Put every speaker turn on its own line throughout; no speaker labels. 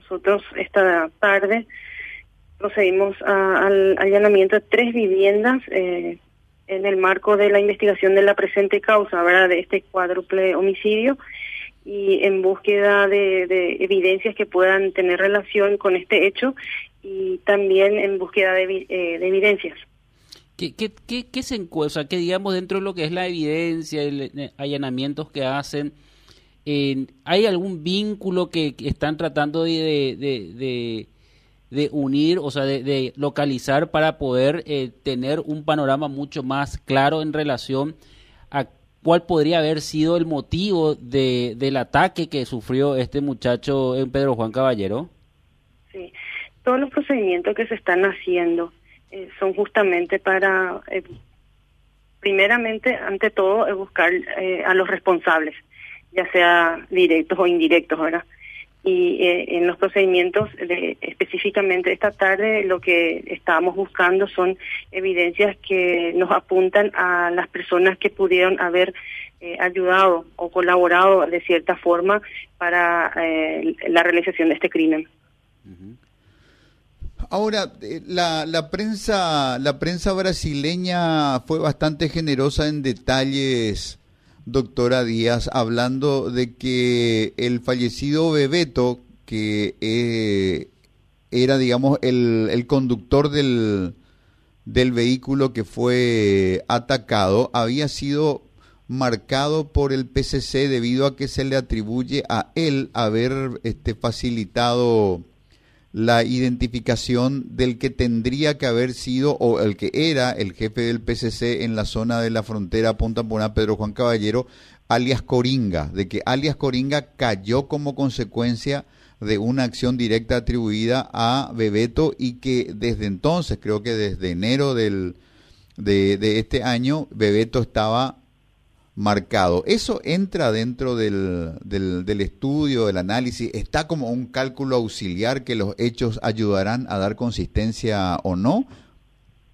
nosotros esta tarde procedimos al allanamiento de tres viviendas eh, en el marco de la investigación de la presente causa, ¿verdad? De este cuádruple homicidio y en búsqueda de, evidencias que puedan tener relación con este hecho y también en búsqueda de, eh, evidencias.
¿Qué, qué, qué, se encuentra? que digamos dentro de lo que es la evidencia, el, eh, allanamientos que hacen, ¿hay algún vínculo que, están tratando de, unir, o sea, de, localizar para poder eh, tener un panorama mucho más claro en relación a cuál podría haber sido el motivo de, del ataque que sufrió este muchacho en Pedro Juan Caballero?
Sí, todos los procedimientos que se están haciendo eh, son justamente para, eh, primeramente, ante todo, buscar eh, a los responsables, ya sea directos o indirectos, ¿verdad? y eh, en los procedimientos específicamente esta tarde lo que estábamos buscando son evidencias que nos apuntan a las personas que pudieron haber eh, ayudado o colaborado de cierta forma para eh, la realización de este crimen.
Ahora, la, la prensa la prensa brasileña fue bastante generosa en detalles doctora Díaz, hablando de que el fallecido Bebeto, que eh, era, digamos, el, el conductor del, del vehículo que fue atacado, había sido marcado por el PCC debido a que se le atribuye a él haber este, facilitado la identificación del que tendría que haber sido o el que era el jefe del PCC en la zona de la frontera Punta Puna, Pedro Juan Caballero, alias Coringa, de que alias Coringa cayó como consecuencia de una acción directa atribuida a Bebeto y que desde entonces, creo que desde enero del, de, de este año, Bebeto estaba marcado. ¿Eso entra dentro del, del, estudio, del análisis? ¿Está como un cálculo auxiliar que los hechos ayudarán a dar consistencia o no?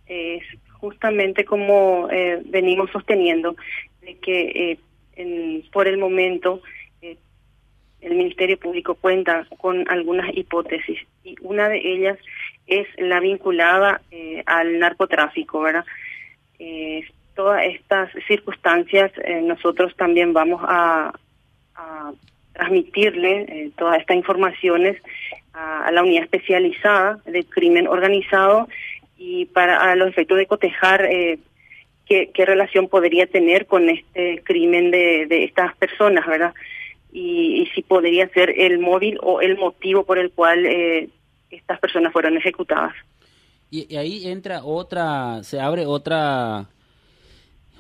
Es justamente como eh, venimos sosteniendo, de que eh, por el momento eh, el Ministerio Público cuenta con algunas hipótesis y una de ellas es la vinculada al narcotráfico, ¿verdad? Todas estas circunstancias, eh, nosotros también vamos a, transmitirle eh, todas estas informaciones a, la unidad especializada de crimen organizado y para a los efectos de cotejar eh, qué, relación podría tener con este crimen de, estas personas, ¿verdad? Y, si podría ser el móvil o el motivo por el cual estas personas fueron ejecutadas.
y, ahí entra otra, se abre otra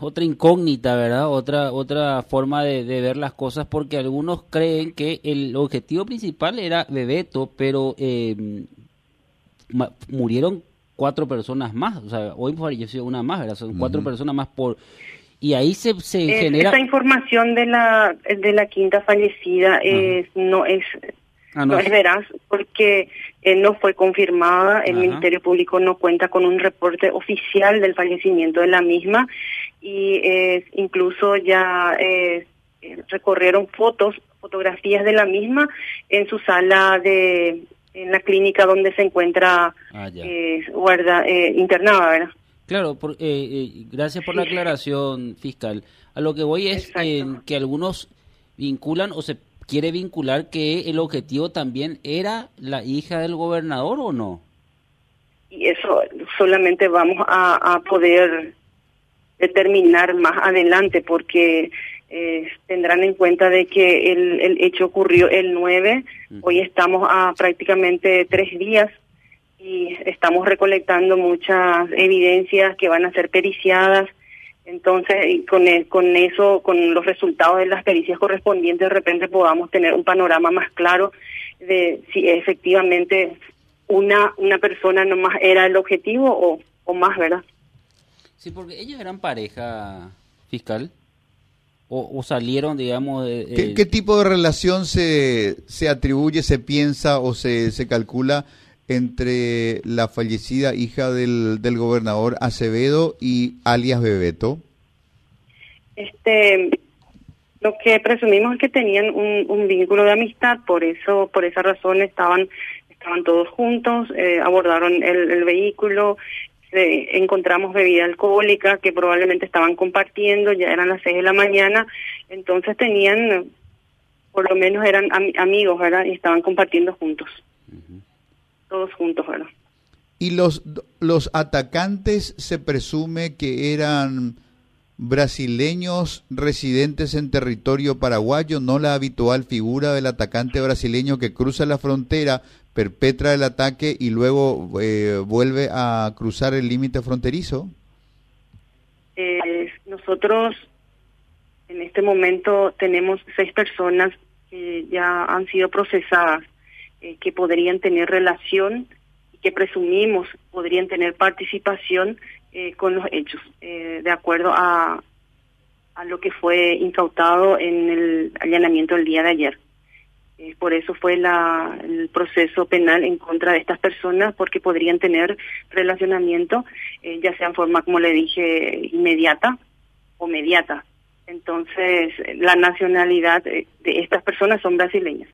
otra incógnita, ¿verdad? Otra otra forma de, ver las cosas porque algunos creen que el objetivo principal era Bebeto, pero eh, murieron cuatro personas más, o sea, hoy falleció una más, ¿verdad? Son cuatro personas más por y ahí se, se genera
esta información de la de la quinta fallecida es, no es ah, no, es veraz porque eh, no fue confirmada, el Ministerio Público no cuenta con un reporte oficial del fallecimiento de la misma y eh, incluso ya eh, recorrieron fotos, fotografías de la misma en su sala de en la clínica donde se encuentra ah, eh, guarda eh, internada, ¿verdad?
Claro, gracias por la aclaración fiscal. A lo que voy es que algunos vinculan o se quiere vincular que el objetivo también era la hija del gobernador o no.
Y eso solamente vamos a, a poder determinar más adelante porque eh, tendrán en cuenta de que el, el hecho ocurrió el 9, hoy estamos a prácticamente tres días y estamos recolectando muchas evidencias que van a ser periciadas. Entonces, y con, e, con eso, con los resultados de las pericias correspondientes, de repente podamos tener un panorama más claro de si efectivamente una, una persona nomás era el objetivo o, o más, ¿verdad?
Sí, porque ellos eran pareja fiscal. O, salieron, digamos...
De, ¿Qué, tipo de relación se, se atribuye, se piensa o se, se calcula entre la fallecida hija del, del gobernador Acevedo y alias Bebeto?
Este, Lo que presumimos es que tenían un, vínculo de amistad, por eso, por esa razón estaban estaban todos juntos, eh, abordaron el, vehículo, encontramos bebida alcohólica que probablemente estaban compartiendo, ya eran las seis de la mañana, entonces tenían, por lo menos eran amigos, ¿verdad? Y estaban compartiendo juntos, todos juntos, ¿verdad?
Y los, los atacantes se presume que eran brasileños residentes en territorio paraguayo, no la habitual figura del atacante brasileño que cruza la frontera, perpetra el ataque y luego eh, vuelve a cruzar el límite fronterizo?
Eh, nosotros en este momento tenemos seis personas que ya han sido procesadas, eh, que podrían tener relación y que presumimos podrían tener participación eh, con los hechos, eh, de acuerdo a, a lo que fue incautado en el allanamiento el día de ayer. Eh, por eso fue la, el proceso penal en contra de estas personas, porque podrían tener relacionamiento, ya sea en forma, como le dije, inmediata o mediata. Entonces, la nacionalidad de estas personas son brasileñas.